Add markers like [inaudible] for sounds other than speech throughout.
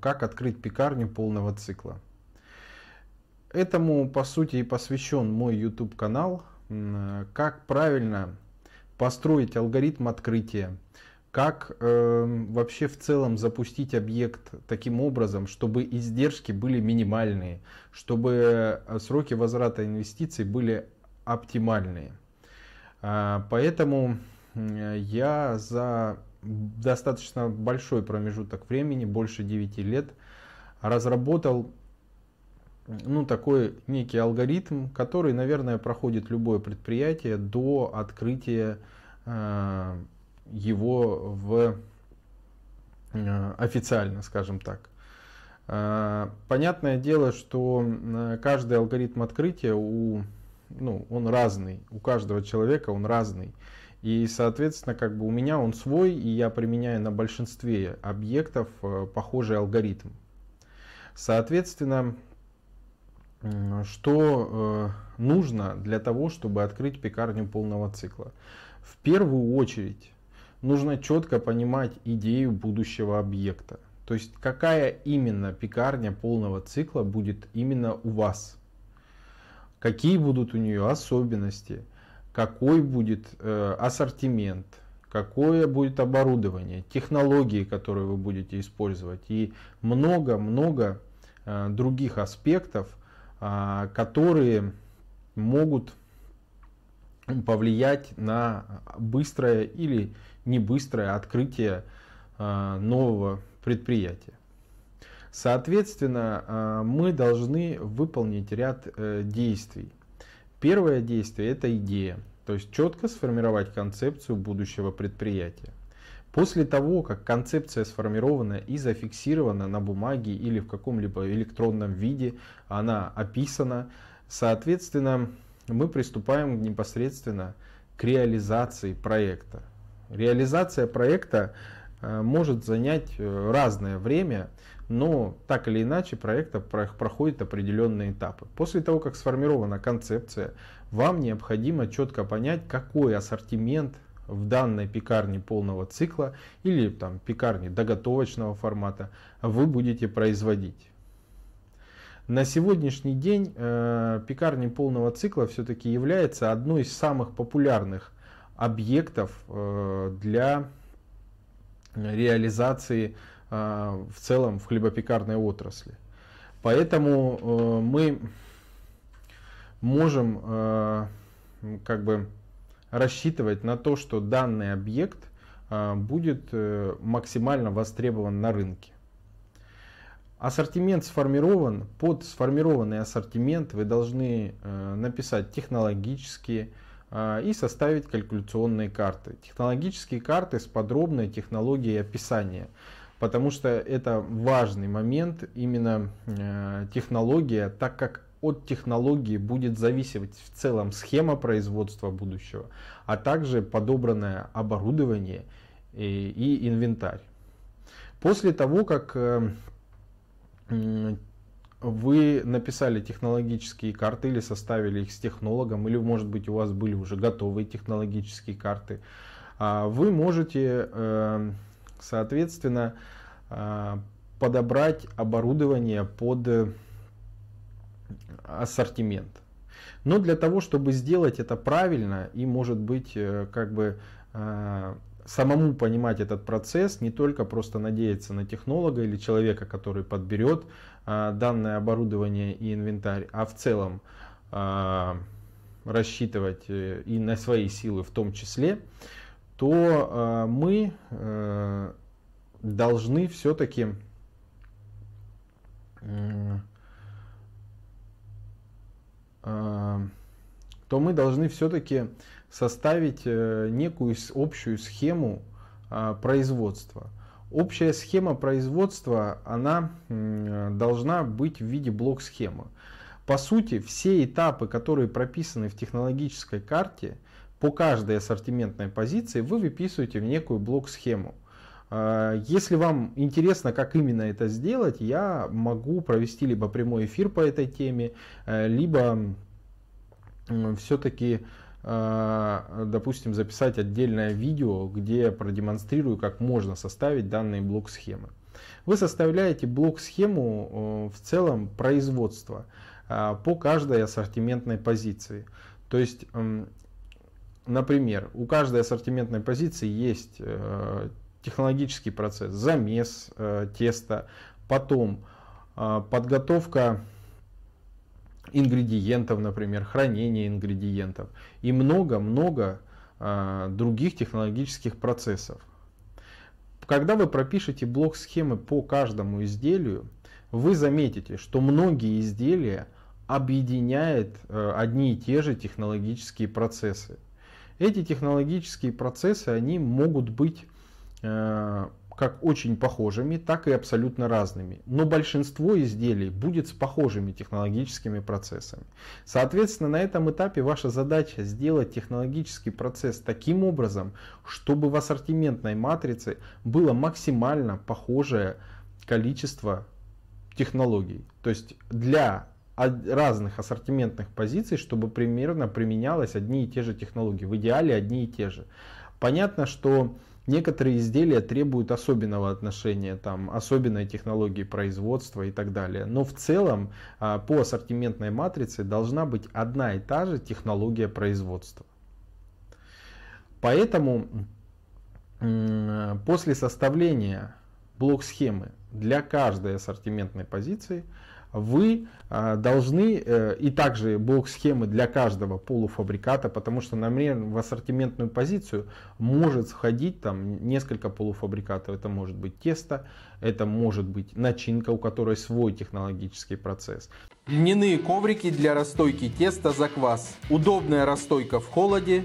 как открыть пекарню полного цикла. Этому, по сути, и посвящен мой YouTube канал, как правильно построить алгоритм открытия, как э, вообще в целом запустить объект таким образом, чтобы издержки были минимальные, чтобы сроки возврата инвестиций были оптимальные. А, поэтому я за достаточно большой промежуток времени, больше 9 лет, разработал ну, такой некий алгоритм, который, наверное, проходит любое предприятие до открытия э, его в э, официально, скажем так. Э, понятное дело, что э, каждый алгоритм открытия у, ну, он разный, у каждого человека он разный. И, соответственно, как бы у меня он свой, и я применяю на большинстве объектов э, похожий алгоритм. Соответственно, что э, нужно для того, чтобы открыть пекарню полного цикла? В первую очередь нужно четко понимать идею будущего объекта. То есть какая именно пекарня полного цикла будет именно у вас. Какие будут у нее особенности, какой будет э, ассортимент, какое будет оборудование, технологии, которые вы будете использовать и много-много э, других аспектов, э, которые могут повлиять на быстрое или не быстрое открытие э, нового предприятия. Соответственно, э, мы должны выполнить ряд э, действий. Первое действие – это идея, то есть четко сформировать концепцию будущего предприятия. После того, как концепция сформирована и зафиксирована на бумаге или в каком-либо электронном виде, она описана, соответственно, мы приступаем непосредственно к реализации проекта. Реализация проекта э, может занять э, разное время, но так или иначе проекта проходит определенные этапы. После того, как сформирована концепция, вам необходимо четко понять, какой ассортимент в данной пекарне полного цикла или там пекарне доготовочного формата вы будете производить. На сегодняшний день э, пекарня полного цикла все-таки является одной из самых популярных объектов э, для реализации Э, в целом в хлебопекарной отрасли. Поэтому э, мы можем э, как бы рассчитывать на то, что данный объект будет максимально востребован на рынке. Ассортимент сформирован. Под сформированный ассортимент вы должны написать технологические и составить калькуляционные карты. Технологические карты с подробной технологией описания потому что это важный момент, именно э, технология, так как от технологии будет зависеть в целом схема производства будущего, а также подобранное оборудование и, и инвентарь. После того, как э, вы написали технологические карты или составили их с технологом, или может быть у вас были уже готовые технологические карты, а вы можете э, соответственно, а, подобрать оборудование под э, ассортимент. Но для того, чтобы сделать это правильно и, может быть, э, как бы а, самому понимать этот процесс, не только просто надеяться на технолога или человека, который подберет а, данное оборудование и инвентарь, а в целом рассчитывать э, и на свои силы в том числе, то э, мы э, должны все-таки э, то мы должны все-таки составить некую общую схему производства. Общая схема производства, она должна быть в виде блок-схемы. По сути, все этапы, которые прописаны в технологической карте, по каждой ассортиментной позиции вы выписываете в некую блок-схему. А, если вам интересно, как именно это сделать, я могу провести либо прямой эфир по этой теме, э, либо все-таки, а, допустим, записать отдельное видео, где продемонстрирую, как можно составить данные блок-схемы. Вы составляете блок-схему в целом производства по каждой ассортиментной позиции. То есть, например, у каждой ассортиментной позиции есть технологический процесс, замес теста, потом подготовка ингредиентов, например, хранение ингредиентов и много-много других технологических процессов. Когда вы пропишете блок схемы по каждому изделию, вы заметите, что многие изделия объединяют э, одни и те же технологические процессы. Эти технологические процессы, они могут быть э, как очень похожими, так и абсолютно разными. Но большинство изделий будет с похожими технологическими процессами. Соответственно, на этом этапе ваша задача сделать технологический процесс таким образом, чтобы в ассортиментной матрице было максимально похожее количество технологий. То есть для разных ассортиментных позиций, чтобы примерно применялось одни и те же технологии. В идеале одни и те же. Понятно, что Некоторые изделия требуют особенного отношения, там, особенной технологии производства и так далее. Но в целом а, по ассортиментной матрице должна быть одна и та же технология производства. Поэтому после составления блок-схемы для каждой ассортиментной позиции вы а, должны, э, и также блок схемы для каждого полуфабриката, потому что, например, в ассортиментную позицию может входить там несколько полуфабрикатов. Это может быть тесто, это может быть начинка, у которой свой технологический процесс. Льняные коврики для расстойки теста за квас. Удобная расстойка в холоде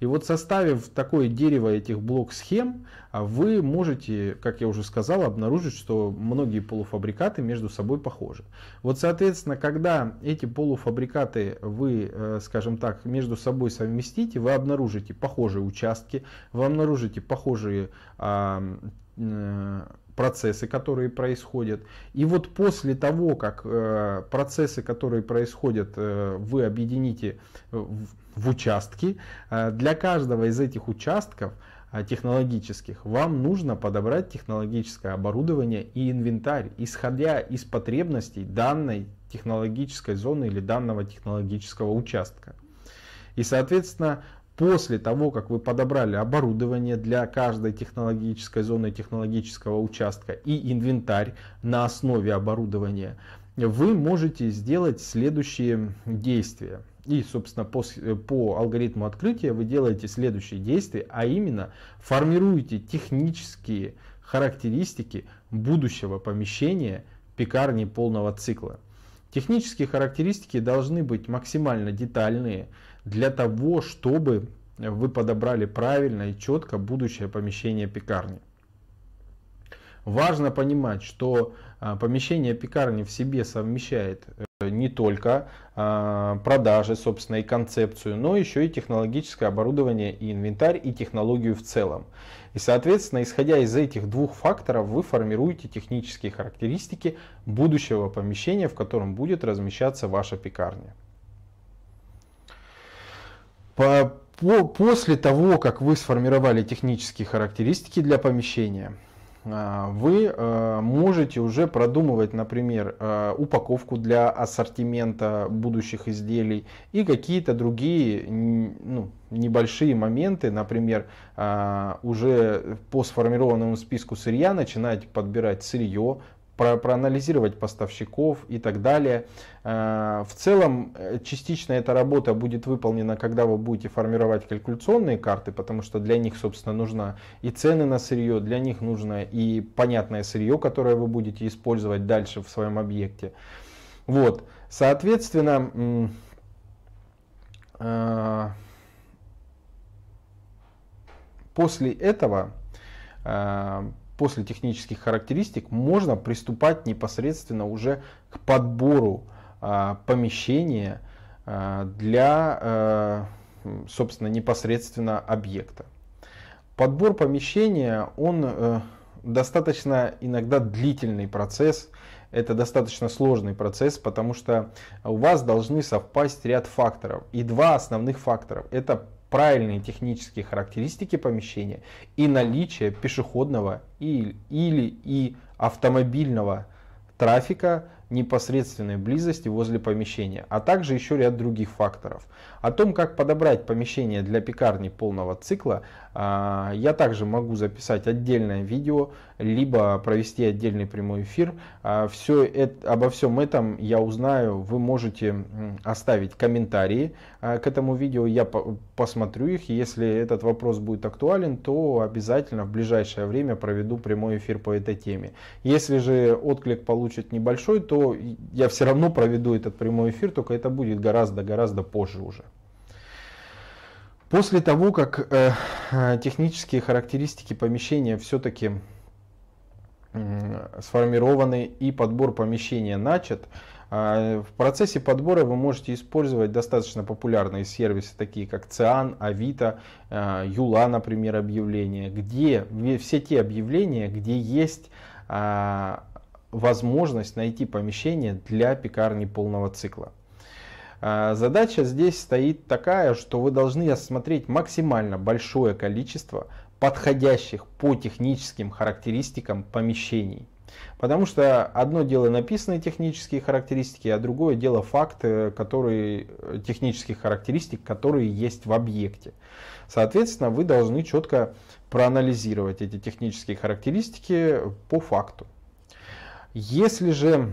И вот составив такое дерево этих блок-схем, а, вы можете, как я уже сказал, обнаружить, что многие полуфабрикаты между собой похожи. Вот, соответственно, когда эти полуфабрикаты вы, э, скажем так, между собой совместите, вы обнаружите похожие участки, вы обнаружите похожие а, э, процессы, которые происходят. И вот после того, как э, процессы, которые происходят, вы объедините в в участки. Э, для каждого из этих участков э, технологических вам нужно подобрать технологическое оборудование и инвентарь, исходя из потребностей данной технологической зоны или данного технологического участка. И, соответственно, после того, как вы подобрали оборудование для каждой технологической зоны технологического участка и инвентарь на основе оборудования, вы можете сделать следующие действия. И, собственно, по, э, по алгоритму открытия вы делаете следующие действия, а именно формируете технические характеристики будущего помещения пекарни полного цикла. Технические характеристики должны быть максимально детальные для того, чтобы вы подобрали правильно и четко будущее помещение пекарни. Важно понимать, что а, помещение пекарни в себе совмещает э, не только а, продажи, собственно, и концепцию, но еще и технологическое оборудование и инвентарь, и технологию в целом. И, соответственно, исходя из этих двух факторов, вы формируете технические характеристики будущего помещения, в котором будет размещаться ваша пекарня. По, по, после того, как вы сформировали технические характеристики для помещения, вы а, можете уже продумывать, например, а, упаковку для ассортимента будущих изделий и какие-то другие ну, небольшие моменты, например, уже по сформированному списку сырья начинать подбирать сырье, про, проанализировать поставщиков и так далее. Э, в целом, э, частично эта работа будет выполнена, когда вы будете формировать калькуляционные карты, потому что для них, собственно, нужна и цены на сырье, для них нужно и понятное сырье, которое вы будете использовать дальше в своем объекте. Вот, соответственно, э, после этого после технических характеристик можно приступать непосредственно уже к подбору а, помещения а, для, а, собственно, непосредственно объекта. Подбор помещения, он э, достаточно иногда длительный процесс, это достаточно сложный процесс, потому что у вас должны совпасть ряд факторов. И два основных фактора. Это правильные технические характеристики помещения и наличие пешеходного или, или и автомобильного трафика непосредственной близости возле помещения, а также еще ряд других факторов. О том, как подобрать помещение для пекарни полного цикла, а, я также могу записать отдельное видео, либо провести отдельный прямой эфир. А, Все это, обо всем этом я узнаю, вы можете оставить комментарии к этому видео, я посмотрю их. Если этот вопрос будет актуален, то обязательно в ближайшее время проведу прямой эфир по этой теме. Если же отклик получит небольшой, то я все равно проведу этот прямой эфир, только это будет гораздо-гораздо позже уже. После того, как э, э, технические характеристики помещения все-таки э, сформированы и подбор помещения начат, э, в процессе подбора вы можете использовать достаточно популярные сервисы, такие как Циан, Авито, э, Юла, например, объявления, где все те объявления, где есть э, возможность найти помещение для пекарни полного цикла. А, задача здесь стоит такая, что вы должны осмотреть максимально большое количество подходящих по техническим характеристикам помещений. Потому что одно дело написанные технические характеристики, а другое дело факты, которые, технических характеристик, которые есть в объекте. Соответственно, вы должны четко проанализировать эти технические характеристики по факту. Если же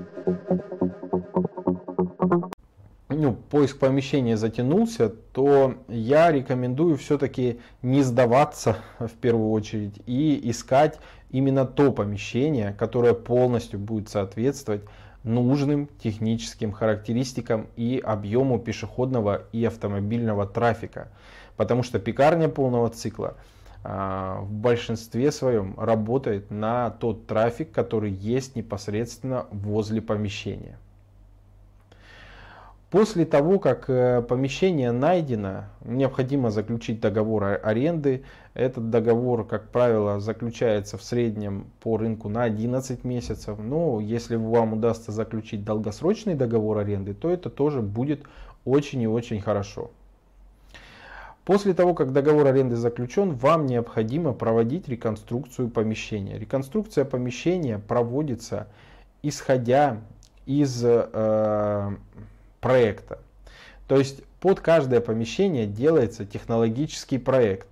ну, поиск помещения затянулся, то я рекомендую все-таки не сдаваться [laughs] в первую очередь и искать именно то помещение, которое полностью будет соответствовать нужным техническим характеристикам и объему пешеходного и автомобильного трафика. Потому что пекарня полного цикла в большинстве своем работает на тот трафик, который есть непосредственно возле помещения. После того, как э, помещение найдено, необходимо заключить договор аренды. Этот договор, как правило, заключается в среднем по рынку на 11 месяцев. Но если вам удастся заключить долгосрочный договор аренды, то это тоже будет очень и очень хорошо. После того, как договор аренды заключен, вам необходимо проводить реконструкцию помещения. Реконструкция помещения проводится исходя из э, проекта. То есть под каждое помещение делается технологический проект.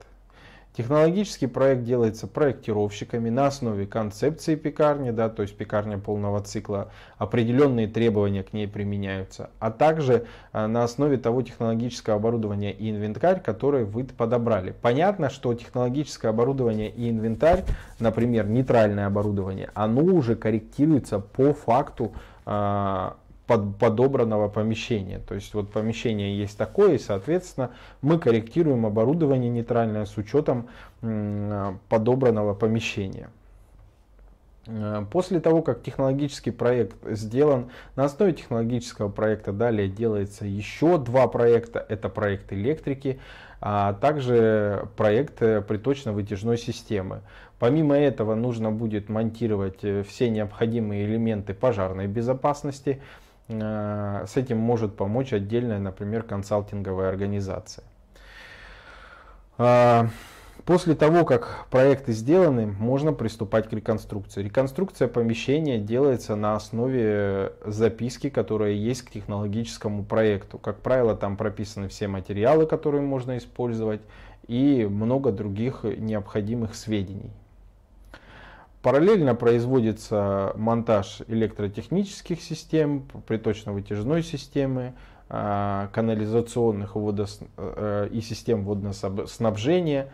Технологический проект делается проектировщиками на основе концепции пекарни, да, то есть пекарня полного цикла, определенные требования к ней применяются, а также а, на основе того технологического оборудования и инвентарь, который вы подобрали. Понятно, что технологическое оборудование и инвентарь, например, нейтральное оборудование, оно уже корректируется по факту а, под, подобранного помещения. То есть вот помещение есть такое, и соответственно мы корректируем оборудование нейтральное с учетом подобранного помещения. Э, после того, как технологический проект сделан, на основе технологического проекта далее делается еще два проекта. Это проект электрики, а также проект э, приточно-вытяжной системы. Помимо этого нужно будет монтировать э, все необходимые элементы пожарной безопасности, с этим может помочь отдельная, например, консалтинговая организация. А, после того, как проекты сделаны, можно приступать к реконструкции. Реконструкция помещения делается на основе записки, которая есть к технологическому проекту. Как правило, там прописаны все материалы, которые можно использовать и много других необходимых сведений. Параллельно производится монтаж электротехнических систем, приточно-вытяжной системы, а, канализационных водос... Э, и систем водоснабжения.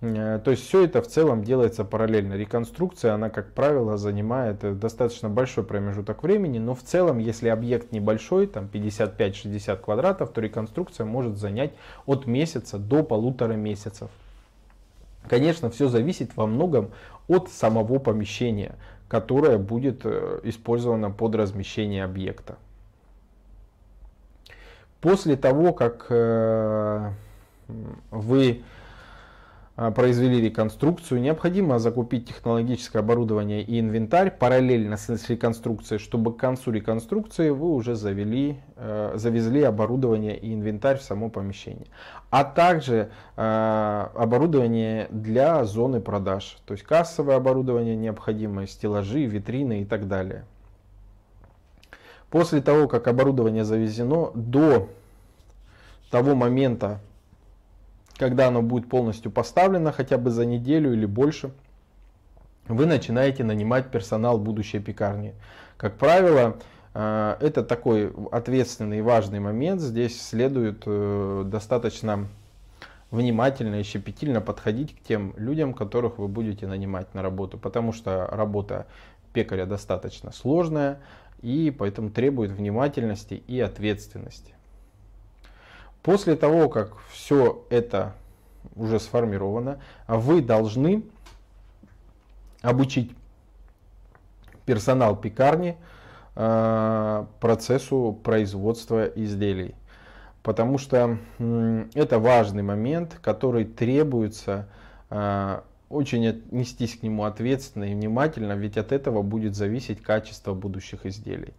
Э, то есть все это в целом делается параллельно. Реконструкция, она, как правило, занимает э, достаточно большой промежуток времени, но в целом, если объект небольшой, там 55-60 квадратов, то реконструкция может занять от месяца до полутора месяцев. Конечно, все зависит во многом от самого помещения, которое будет э, использовано под размещение объекта. После того, как вы а, произвели реконструкцию, необходимо закупить технологическое оборудование и инвентарь параллельно с реконструкцией, чтобы к концу реконструкции вы уже завели, э, завезли оборудование и инвентарь в само помещение. А также э, оборудование для зоны продаж, то есть кассовое оборудование необходимое, стеллажи, витрины и так далее. После того, как оборудование завезено, до того момента, когда оно будет полностью поставлено, хотя бы за неделю или больше, вы начинаете нанимать персонал будущей пекарни. Как правило, э, это такой ответственный и важный момент. Здесь следует э, достаточно внимательно и щепетильно подходить к тем людям, которых вы будете нанимать на работу, потому что работа пекаря достаточно сложная и поэтому требует внимательности и ответственности. После того, как все это уже сформировано, вы должны обучить персонал пекарни э, процессу производства изделий. Потому что это важный момент, который требуется э, очень отнестись к нему ответственно и внимательно, ведь от этого будет зависеть качество будущих изделий.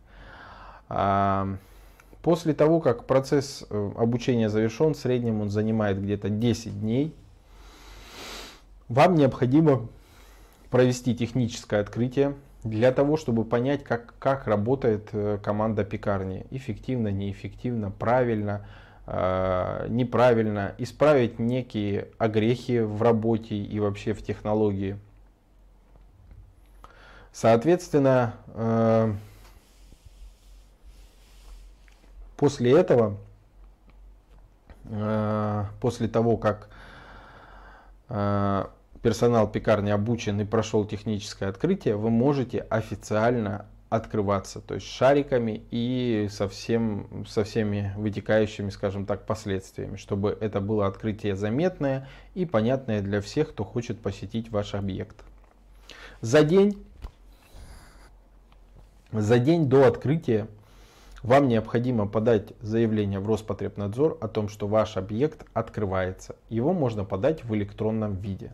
После того, как процесс э, обучения завершен, в среднем он занимает где-то 10 дней, вам необходимо провести техническое открытие для того, чтобы понять, как, как работает э, команда пекарни. Эффективно, неэффективно, правильно, э, неправильно. Исправить некие огрехи в работе и вообще в технологии. Соответственно, После этого, э, после того, как э, персонал пекарни обучен и прошел техническое открытие, вы можете официально открываться, то есть шариками и со, всем, со всеми вытекающими, скажем так, последствиями, чтобы это было открытие заметное и понятное для всех, кто хочет посетить ваш объект. За день, за день до открытия вам необходимо подать заявление в Роспотребнадзор о том, что ваш объект открывается. Его можно подать в электронном виде.